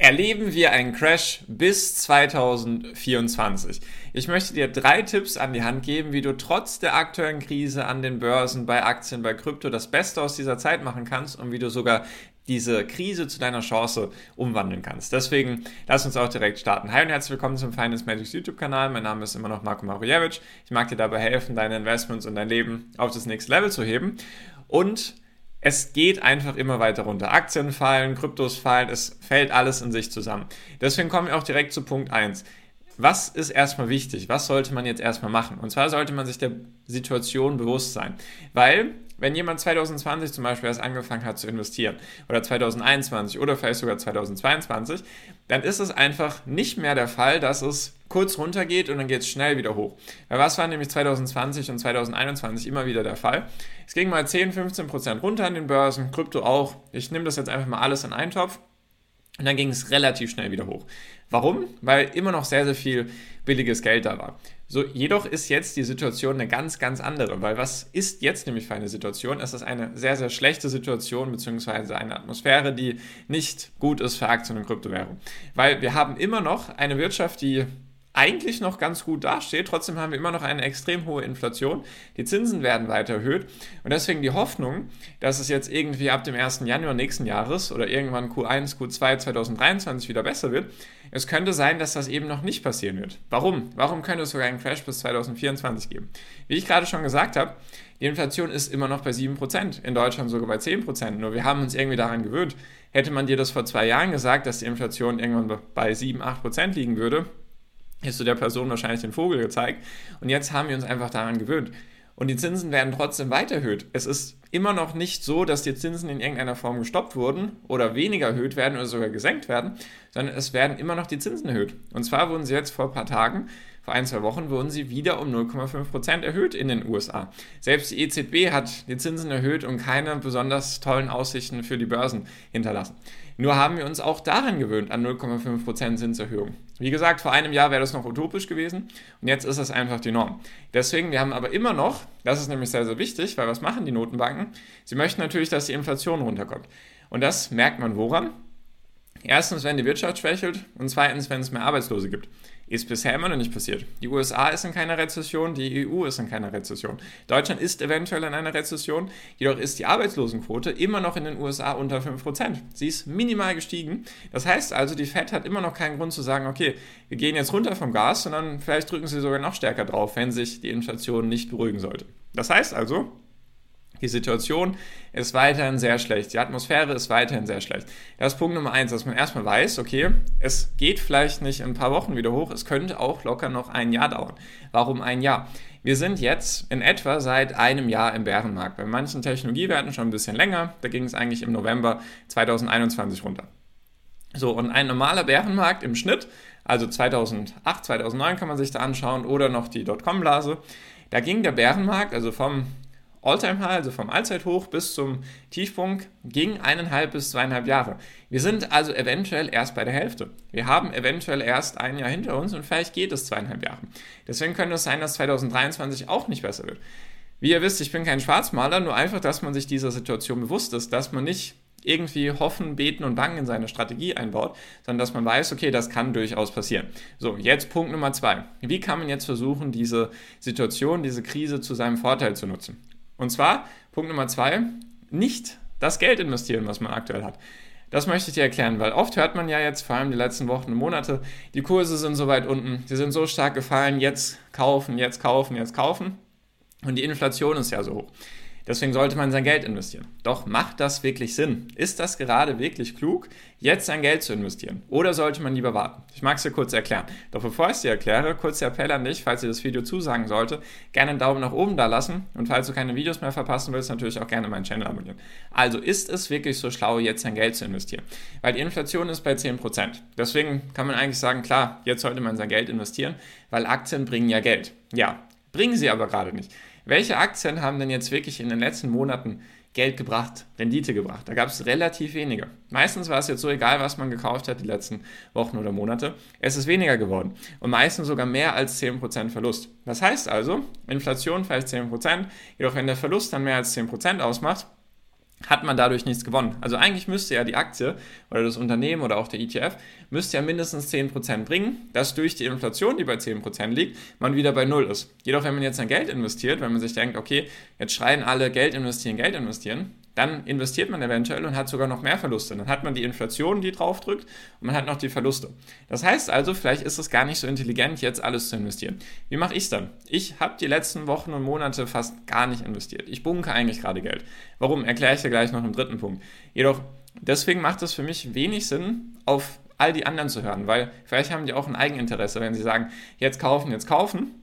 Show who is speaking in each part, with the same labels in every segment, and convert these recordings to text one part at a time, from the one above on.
Speaker 1: Erleben wir einen Crash bis 2024? Ich möchte dir drei Tipps an die Hand geben, wie du trotz der aktuellen Krise an den Börsen, bei Aktien, bei Krypto das Beste aus dieser Zeit machen kannst und wie du sogar diese Krise zu deiner Chance umwandeln kannst. Deswegen lass uns auch direkt starten. Hi und herzlich willkommen zum Finance Magics YouTube-Kanal. Mein Name ist immer noch Marco Marujewicz. Ich mag dir dabei helfen, deine Investments und dein Leben auf das nächste Level zu heben. Und es geht einfach immer weiter runter. Aktien fallen, Kryptos fallen, es fällt alles in sich zusammen. Deswegen kommen wir auch direkt zu Punkt 1. Was ist erstmal wichtig? Was sollte man jetzt erstmal machen? Und zwar sollte man sich der Situation bewusst sein. Weil wenn jemand 2020 zum Beispiel erst angefangen hat zu investieren oder 2021 oder vielleicht sogar 2022, dann ist es einfach nicht mehr der Fall, dass es kurz runter geht und dann geht es schnell wieder hoch. Weil was war nämlich 2020 und 2021 immer wieder der Fall? Es ging mal 10, 15 Prozent runter an den Börsen, Krypto auch. Ich nehme das jetzt einfach mal alles in einen Topf. Und dann ging es relativ schnell wieder hoch. Warum? Weil immer noch sehr, sehr viel billiges Geld da war. So, jedoch ist jetzt die Situation eine ganz, ganz andere, weil was ist jetzt nämlich für eine Situation? Es ist eine sehr, sehr schlechte Situation, beziehungsweise eine Atmosphäre, die nicht gut ist für Aktien und Kryptowährungen. Weil wir haben immer noch eine Wirtschaft, die eigentlich noch ganz gut dasteht. Trotzdem haben wir immer noch eine extrem hohe Inflation. Die Zinsen werden weiter erhöht. Und deswegen die Hoffnung, dass es jetzt irgendwie ab dem 1. Januar nächsten Jahres oder irgendwann Q1, Q2 2023 wieder besser wird. Es könnte sein, dass das eben noch nicht passieren wird. Warum? Warum könnte es sogar einen Crash bis 2024 geben? Wie ich gerade schon gesagt habe, die Inflation ist immer noch bei 7%, in Deutschland sogar bei 10%. Nur wir haben uns irgendwie daran gewöhnt. Hätte man dir das vor zwei Jahren gesagt, dass die Inflation irgendwann bei 7, 8% liegen würde, hättest du der Person wahrscheinlich den Vogel gezeigt. Und jetzt haben wir uns einfach daran gewöhnt. Und die Zinsen werden trotzdem weiter erhöht. Es ist immer noch nicht so, dass die Zinsen in irgendeiner Form gestoppt wurden oder weniger erhöht werden oder sogar gesenkt werden, sondern es werden immer noch die Zinsen erhöht. Und zwar wurden sie jetzt vor ein paar Tagen, vor ein, zwei Wochen, wurden sie wieder um 0,5% erhöht in den USA. Selbst die EZB hat die Zinsen erhöht und keine besonders tollen Aussichten für die Börsen hinterlassen. Nur haben wir uns auch daran gewöhnt, an 0,5% Zinserhöhung. Wie gesagt, vor einem Jahr wäre das noch utopisch gewesen und jetzt ist es einfach die Norm. Deswegen, wir haben aber immer noch, das ist nämlich sehr, sehr wichtig, weil was machen die Notenbanken? Sie möchten natürlich, dass die Inflation runterkommt. Und das merkt man woran? Erstens, wenn die Wirtschaft schwächelt und zweitens, wenn es mehr Arbeitslose gibt. Ist bisher immer noch nicht passiert. Die USA ist in keiner Rezession, die EU ist in keiner Rezession. Deutschland ist eventuell in einer Rezession, jedoch ist die Arbeitslosenquote immer noch in den USA unter 5%. Sie ist minimal gestiegen. Das heißt also, die Fed hat immer noch keinen Grund zu sagen, okay, wir gehen jetzt runter vom Gas, sondern vielleicht drücken sie sogar noch stärker drauf, wenn sich die Inflation nicht beruhigen sollte. Das heißt also, die Situation ist weiterhin sehr schlecht. Die Atmosphäre ist weiterhin sehr schlecht. Das ist Punkt Nummer eins, dass man erstmal weiß, okay, es geht vielleicht nicht in ein paar Wochen wieder hoch, es könnte auch locker noch ein Jahr dauern. Warum ein Jahr? Wir sind jetzt in etwa seit einem Jahr im Bärenmarkt. Bei manchen Technologiewerten schon ein bisschen länger. Da ging es eigentlich im November 2021 runter. So, und ein normaler Bärenmarkt im Schnitt, also 2008, 2009 kann man sich da anschauen, oder noch die Dotcom-Blase, da ging der Bärenmarkt, also vom Alltime-High, also vom Allzeithoch bis zum Tiefpunkt, ging eineinhalb bis zweieinhalb Jahre. Wir sind also eventuell erst bei der Hälfte. Wir haben eventuell erst ein Jahr hinter uns und vielleicht geht es zweieinhalb Jahre. Deswegen könnte es sein, dass 2023 auch nicht besser wird. Wie ihr wisst, ich bin kein Schwarzmaler, nur einfach, dass man sich dieser Situation bewusst ist, dass man nicht irgendwie hoffen, beten und bangen in seine Strategie einbaut, sondern dass man weiß, okay, das kann durchaus passieren. So, jetzt Punkt Nummer zwei. Wie kann man jetzt versuchen, diese Situation, diese Krise zu seinem Vorteil zu nutzen? Und zwar, Punkt Nummer zwei, nicht das Geld investieren, was man aktuell hat. Das möchte ich dir erklären, weil oft hört man ja jetzt, vor allem die letzten Wochen und Monate, die Kurse sind so weit unten, die sind so stark gefallen, jetzt kaufen, jetzt kaufen, jetzt kaufen. Und die Inflation ist ja so hoch. Deswegen sollte man sein Geld investieren. Doch macht das wirklich Sinn? Ist das gerade wirklich klug, jetzt sein Geld zu investieren? Oder sollte man lieber warten? Ich mag es dir kurz erklären. Doch bevor ich es dir erkläre, kurz der Appell an dich, falls dir das Video zusagen sollte, gerne einen Daumen nach oben da lassen und falls du keine Videos mehr verpassen willst, natürlich auch gerne meinen Channel abonnieren. Also ist es wirklich so schlau, jetzt sein Geld zu investieren? Weil die Inflation ist bei 10%. Deswegen kann man eigentlich sagen, klar, jetzt sollte man sein Geld investieren, weil Aktien bringen ja Geld. Ja, bringen sie aber gerade nicht. Welche Aktien haben denn jetzt wirklich in den letzten Monaten Geld gebracht, Rendite gebracht? Da gab es relativ wenige. Meistens war es jetzt so egal, was man gekauft hat die letzten Wochen oder Monate. Es ist weniger geworden und meistens sogar mehr als 10% Verlust. Das heißt also, Inflation vielleicht 10%, jedoch wenn der Verlust dann mehr als 10% ausmacht, hat man dadurch nichts gewonnen. Also eigentlich müsste ja die Aktie oder das Unternehmen oder auch der ETF müsste ja mindestens 10% bringen, dass durch die Inflation, die bei 10% liegt, man wieder bei Null ist. Jedoch, wenn man jetzt ein Geld investiert, wenn man sich denkt, okay, jetzt schreien alle Geld investieren, Geld investieren, dann investiert man eventuell und hat sogar noch mehr Verluste. Dann hat man die Inflation, die draufdrückt und man hat noch die Verluste. Das heißt also, vielleicht ist es gar nicht so intelligent, jetzt alles zu investieren. Wie mache ich es dann? Ich habe die letzten Wochen und Monate fast gar nicht investiert. Ich bunke eigentlich gerade Geld. Warum? Erkläre ich dir gleich noch im dritten Punkt. Jedoch, deswegen macht es für mich wenig Sinn, auf all die anderen zu hören, weil vielleicht haben die auch ein Eigeninteresse, wenn sie sagen, jetzt kaufen, jetzt kaufen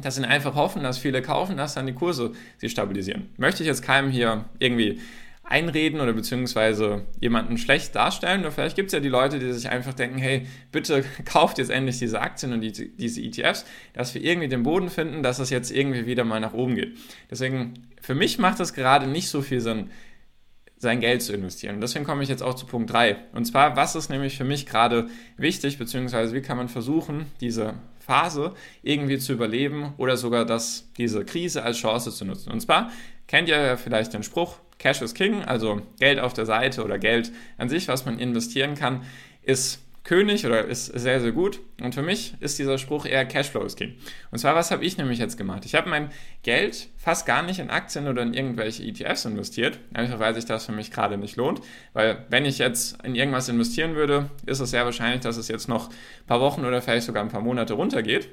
Speaker 1: dass sie einfach hoffen, dass viele kaufen, dass dann die Kurse sich stabilisieren. Möchte ich jetzt keinem hier irgendwie einreden oder beziehungsweise jemanden schlecht darstellen. Oder vielleicht gibt es ja die Leute, die sich einfach denken, hey, bitte kauft jetzt endlich diese Aktien und die, diese ETFs, dass wir irgendwie den Boden finden, dass es jetzt irgendwie wieder mal nach oben geht. Deswegen, für mich macht es gerade nicht so viel Sinn, sein Geld zu investieren. Deswegen komme ich jetzt auch zu Punkt 3. Und zwar, was ist nämlich für mich gerade wichtig, beziehungsweise wie kann man versuchen, diese Phase irgendwie zu überleben oder sogar das, diese Krise als Chance zu nutzen. Und zwar kennt ihr ja vielleicht den Spruch, Cash is King, also Geld auf der Seite oder Geld an sich, was man investieren kann, ist König oder ist sehr, sehr gut. Und für mich ist dieser Spruch eher Cashflow ist King. Und zwar, was habe ich nämlich jetzt gemacht? Ich habe mein Geld fast gar nicht in Aktien oder in irgendwelche ETFs investiert, einfach weil sich das für mich gerade nicht lohnt. Weil wenn ich jetzt in irgendwas investieren würde, ist es sehr wahrscheinlich, dass es jetzt noch ein paar Wochen oder vielleicht sogar ein paar Monate runtergeht.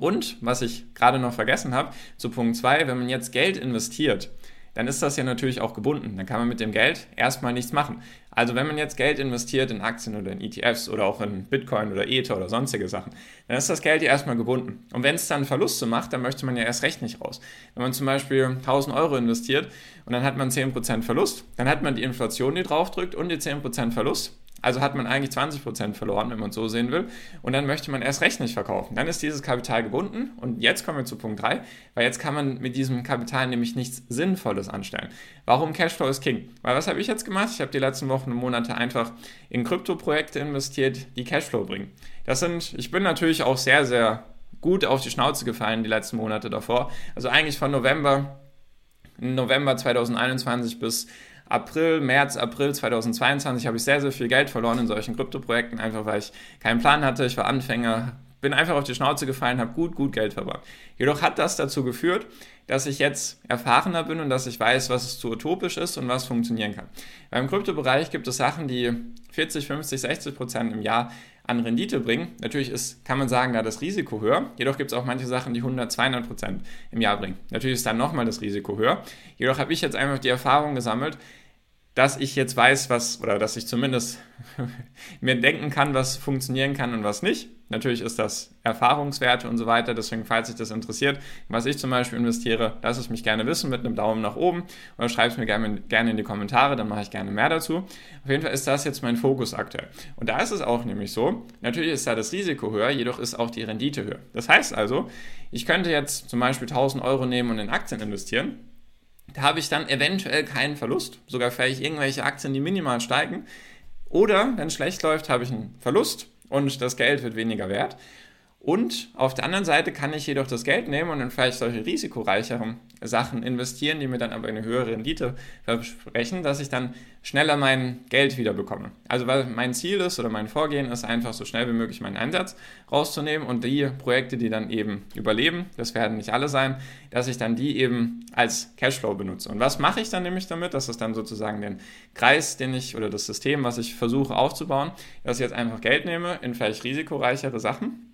Speaker 1: Und was ich gerade noch vergessen habe, zu Punkt 2, wenn man jetzt Geld investiert, dann ist das ja natürlich auch gebunden. Dann kann man mit dem Geld erstmal nichts machen. Also wenn man jetzt Geld investiert in Aktien oder in ETFs oder auch in Bitcoin oder Ether oder sonstige Sachen, dann ist das Geld ja erstmal gebunden. Und wenn es dann Verluste macht, dann möchte man ja erst recht nicht raus. Wenn man zum Beispiel 1000 Euro investiert und dann hat man 10% Verlust, dann hat man die Inflation, die draufdrückt und die 10% Verlust also hat man eigentlich 20% verloren, wenn man es so sehen will. Und dann möchte man erst recht nicht verkaufen. Dann ist dieses Kapital gebunden. Und jetzt kommen wir zu Punkt 3, weil jetzt kann man mit diesem Kapital nämlich nichts Sinnvolles anstellen. Warum Cashflow ist King? Weil was habe ich jetzt gemacht? Ich habe die letzten Wochen und Monate einfach in Kryptoprojekte investiert, die Cashflow bringen. Das sind, ich bin natürlich auch sehr, sehr gut auf die Schnauze gefallen die letzten Monate davor. Also eigentlich von November, November 2021 bis April, März, April 2022 habe ich sehr, sehr viel Geld verloren in solchen Kryptoprojekten, einfach weil ich keinen Plan hatte. Ich war Anfänger, bin einfach auf die Schnauze gefallen, habe gut, gut Geld verbracht. Jedoch hat das dazu geführt, dass ich jetzt erfahrener bin und dass ich weiß, was zu utopisch ist und was funktionieren kann. Beim Kryptobereich gibt es Sachen, die 40, 50, 60 Prozent im Jahr an Rendite bringen. Natürlich ist, kann man sagen, da das Risiko höher. Jedoch gibt es auch manche Sachen, die 100, 200 Prozent im Jahr bringen. Natürlich ist dann nochmal das Risiko höher. Jedoch habe ich jetzt einfach die Erfahrung gesammelt, dass ich jetzt weiß, was, oder dass ich zumindest mir denken kann, was funktionieren kann und was nicht. Natürlich ist das Erfahrungswerte und so weiter, deswegen, falls sich das interessiert, was ich zum Beispiel investiere, lass es mich gerne wissen mit einem Daumen nach oben oder schreib es mir gerne, gerne in die Kommentare, dann mache ich gerne mehr dazu. Auf jeden Fall ist das jetzt mein Fokus aktuell. Und da ist es auch nämlich so, natürlich ist da das Risiko höher, jedoch ist auch die Rendite höher. Das heißt also, ich könnte jetzt zum Beispiel 1000 Euro nehmen und in Aktien investieren da habe ich dann eventuell keinen Verlust, sogar vielleicht irgendwelche Aktien, die minimal steigen. Oder wenn es schlecht läuft, habe ich einen Verlust und das Geld wird weniger wert. Und auf der anderen Seite kann ich jedoch das Geld nehmen und dann vielleicht solche risikoreicheren Sachen investieren, die mir dann aber eine höhere Rendite versprechen, dass ich dann schneller mein Geld wieder bekomme. Also weil mein Ziel ist oder mein Vorgehen ist einfach so schnell wie möglich meinen Einsatz rauszunehmen und die Projekte, die dann eben überleben, das werden nicht alle sein, dass ich dann die eben als Cashflow benutze. Und was mache ich dann nämlich damit? Das ist dann sozusagen den Kreis, den ich oder das System, was ich versuche aufzubauen, dass ich jetzt einfach Geld nehme in vielleicht risikoreichere Sachen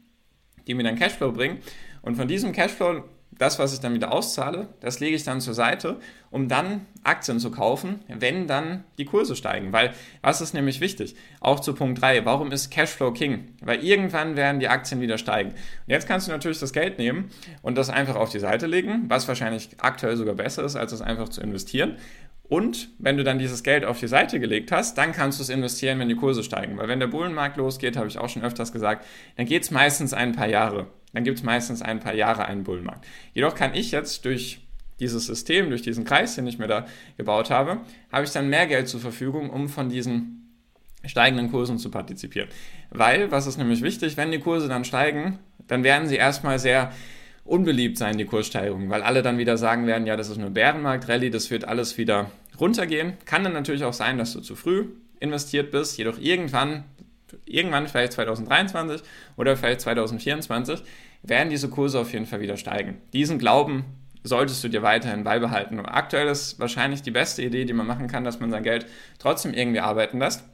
Speaker 1: die mir dann Cashflow bringen. Und von diesem Cashflow, das, was ich dann wieder auszahle, das lege ich dann zur Seite, um dann Aktien zu kaufen, wenn dann die Kurse steigen. Weil, was ist nämlich wichtig? Auch zu Punkt 3, warum ist Cashflow King? Weil irgendwann werden die Aktien wieder steigen. Und jetzt kannst du natürlich das Geld nehmen und das einfach auf die Seite legen, was wahrscheinlich aktuell sogar besser ist, als es einfach zu investieren. Und wenn du dann dieses Geld auf die Seite gelegt hast, dann kannst du es investieren, wenn die Kurse steigen. Weil wenn der Bullenmarkt losgeht, habe ich auch schon öfters gesagt, dann geht es meistens ein paar Jahre. Dann gibt es meistens ein paar Jahre einen Bullenmarkt. Jedoch kann ich jetzt durch dieses System, durch diesen Kreis, den ich mir da gebaut habe, habe ich dann mehr Geld zur Verfügung, um von diesen steigenden Kursen zu partizipieren. Weil, was ist nämlich wichtig, wenn die Kurse dann steigen, dann werden sie erstmal sehr unbeliebt sein, die Kurssteigerung, weil alle dann wieder sagen werden, ja, das ist nur Bärenmarkt-Rallye, das wird alles wieder runtergehen. Kann dann natürlich auch sein, dass du zu früh investiert bist, jedoch irgendwann, irgendwann vielleicht 2023 oder vielleicht 2024, werden diese Kurse auf jeden Fall wieder steigen. Diesen Glauben solltest du dir weiterhin beibehalten. Und aktuell ist wahrscheinlich die beste Idee, die man machen kann, dass man sein Geld trotzdem irgendwie arbeiten lässt.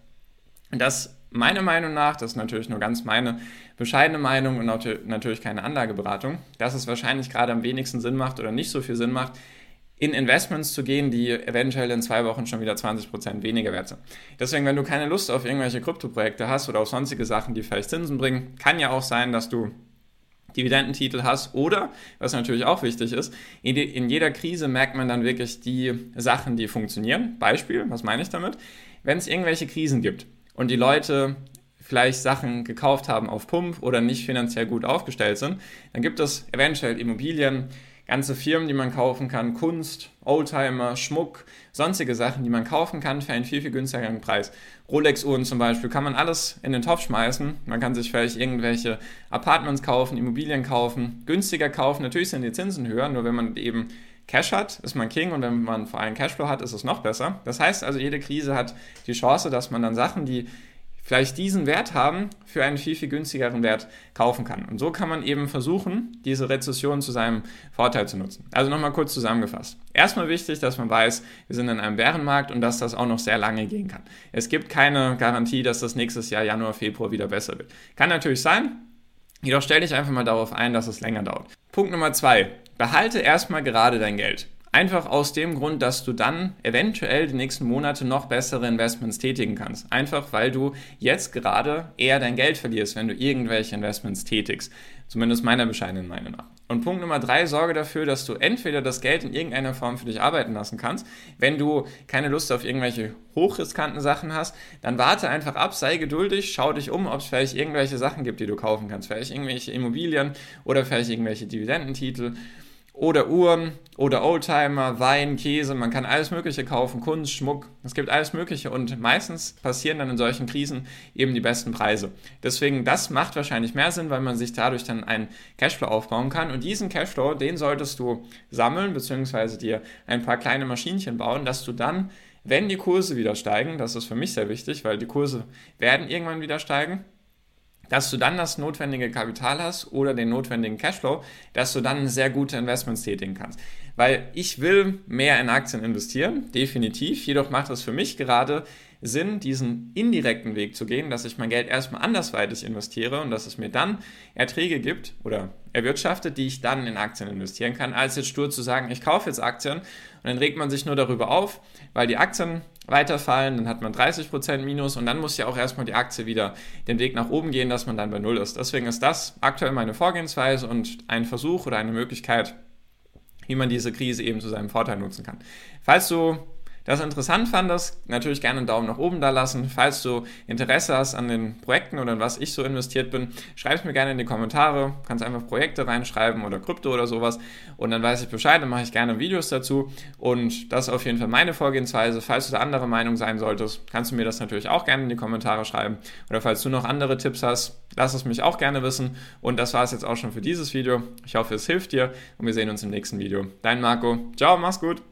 Speaker 1: Und das meiner Meinung nach, das ist natürlich nur ganz meine bescheidene Meinung und natürlich keine Anlageberatung, dass es wahrscheinlich gerade am wenigsten Sinn macht oder nicht so viel Sinn macht, in Investments zu gehen, die eventuell in zwei Wochen schon wieder 20% weniger wert sind. Deswegen, wenn du keine Lust auf irgendwelche Kryptoprojekte hast oder auf sonstige Sachen, die vielleicht Zinsen bringen, kann ja auch sein, dass du Dividendentitel hast oder, was natürlich auch wichtig ist, in jeder Krise merkt man dann wirklich die Sachen, die funktionieren. Beispiel, was meine ich damit? Wenn es irgendwelche Krisen gibt und die Leute vielleicht Sachen gekauft haben auf Pump oder nicht finanziell gut aufgestellt sind, dann gibt es eventuell Immobilien, ganze Firmen, die man kaufen kann, Kunst, Oldtimer, Schmuck, sonstige Sachen, die man kaufen kann für einen viel, viel günstigeren Preis. Rolex-Uhren zum Beispiel kann man alles in den Topf schmeißen. Man kann sich vielleicht irgendwelche Apartments kaufen, Immobilien kaufen, günstiger kaufen. Natürlich sind die Zinsen höher, nur wenn man eben Cash hat, ist man King und wenn man vor allem Cashflow hat, ist es noch besser. Das heißt also, jede Krise hat die Chance, dass man dann Sachen, die vielleicht diesen Wert haben, für einen viel, viel günstigeren Wert kaufen kann. Und so kann man eben versuchen, diese Rezession zu seinem Vorteil zu nutzen. Also nochmal kurz zusammengefasst. Erstmal wichtig, dass man weiß, wir sind in einem Bärenmarkt und dass das auch noch sehr lange gehen kann. Es gibt keine Garantie, dass das nächstes Jahr Januar, Februar wieder besser wird. Kann natürlich sein, jedoch stell dich einfach mal darauf ein, dass es länger dauert. Punkt Nummer zwei. Behalte erstmal gerade dein Geld. Einfach aus dem Grund, dass du dann eventuell die nächsten Monate noch bessere Investments tätigen kannst. Einfach weil du jetzt gerade eher dein Geld verlierst, wenn du irgendwelche Investments tätigst. Zumindest meiner bescheidenen Meinung nach. Und Punkt Nummer drei, sorge dafür, dass du entweder das Geld in irgendeiner Form für dich arbeiten lassen kannst. Wenn du keine Lust auf irgendwelche hochriskanten Sachen hast, dann warte einfach ab, sei geduldig, schau dich um, ob es vielleicht irgendwelche Sachen gibt, die du kaufen kannst. Vielleicht irgendwelche Immobilien oder vielleicht irgendwelche Dividendentitel oder Uhren oder Oldtimer, Wein, Käse, man kann alles Mögliche kaufen, Kunst, Schmuck, es gibt alles Mögliche. Und meistens passieren dann in solchen Krisen eben die besten Preise. Deswegen, das macht wahrscheinlich mehr Sinn, weil man sich dadurch dann einen Cashflow aufbauen kann. Und diesen Cashflow, den solltest du sammeln, beziehungsweise dir ein paar kleine Maschinchen bauen, dass du dann, wenn die Kurse wieder steigen, das ist für mich sehr wichtig, weil die Kurse werden irgendwann wieder steigen, dass du dann das notwendige Kapital hast oder den notwendigen Cashflow, dass du dann sehr gute Investments tätigen kannst. Weil ich will mehr in Aktien investieren, definitiv. Jedoch macht es für mich gerade Sinn, diesen indirekten Weg zu gehen, dass ich mein Geld erstmal andersweitig investiere und dass es mir dann Erträge gibt oder erwirtschaftet, die ich dann in Aktien investieren kann, als jetzt stur zu sagen, ich kaufe jetzt Aktien und dann regt man sich nur darüber auf, weil die Aktien weiterfallen, dann hat man 30% Minus und dann muss ja auch erstmal die Aktie wieder den Weg nach oben gehen, dass man dann bei Null ist. Deswegen ist das aktuell meine Vorgehensweise und ein Versuch oder eine Möglichkeit, wie man diese Krise eben zu seinem Vorteil nutzen kann. Falls du das interessant fandest, natürlich gerne einen Daumen nach oben da lassen. Falls du Interesse hast an den Projekten oder in was ich so investiert bin, schreib es mir gerne in die Kommentare. Du kannst einfach Projekte reinschreiben oder Krypto oder sowas und dann weiß ich Bescheid, dann mache ich gerne Videos dazu und das ist auf jeden Fall meine Vorgehensweise. Falls du da andere Meinung sein solltest, kannst du mir das natürlich auch gerne in die Kommentare schreiben oder falls du noch andere Tipps hast, lass es mich auch gerne wissen und das war es jetzt auch schon für dieses Video. Ich hoffe, es hilft dir und wir sehen uns im nächsten Video. Dein Marco. Ciao, mach's gut.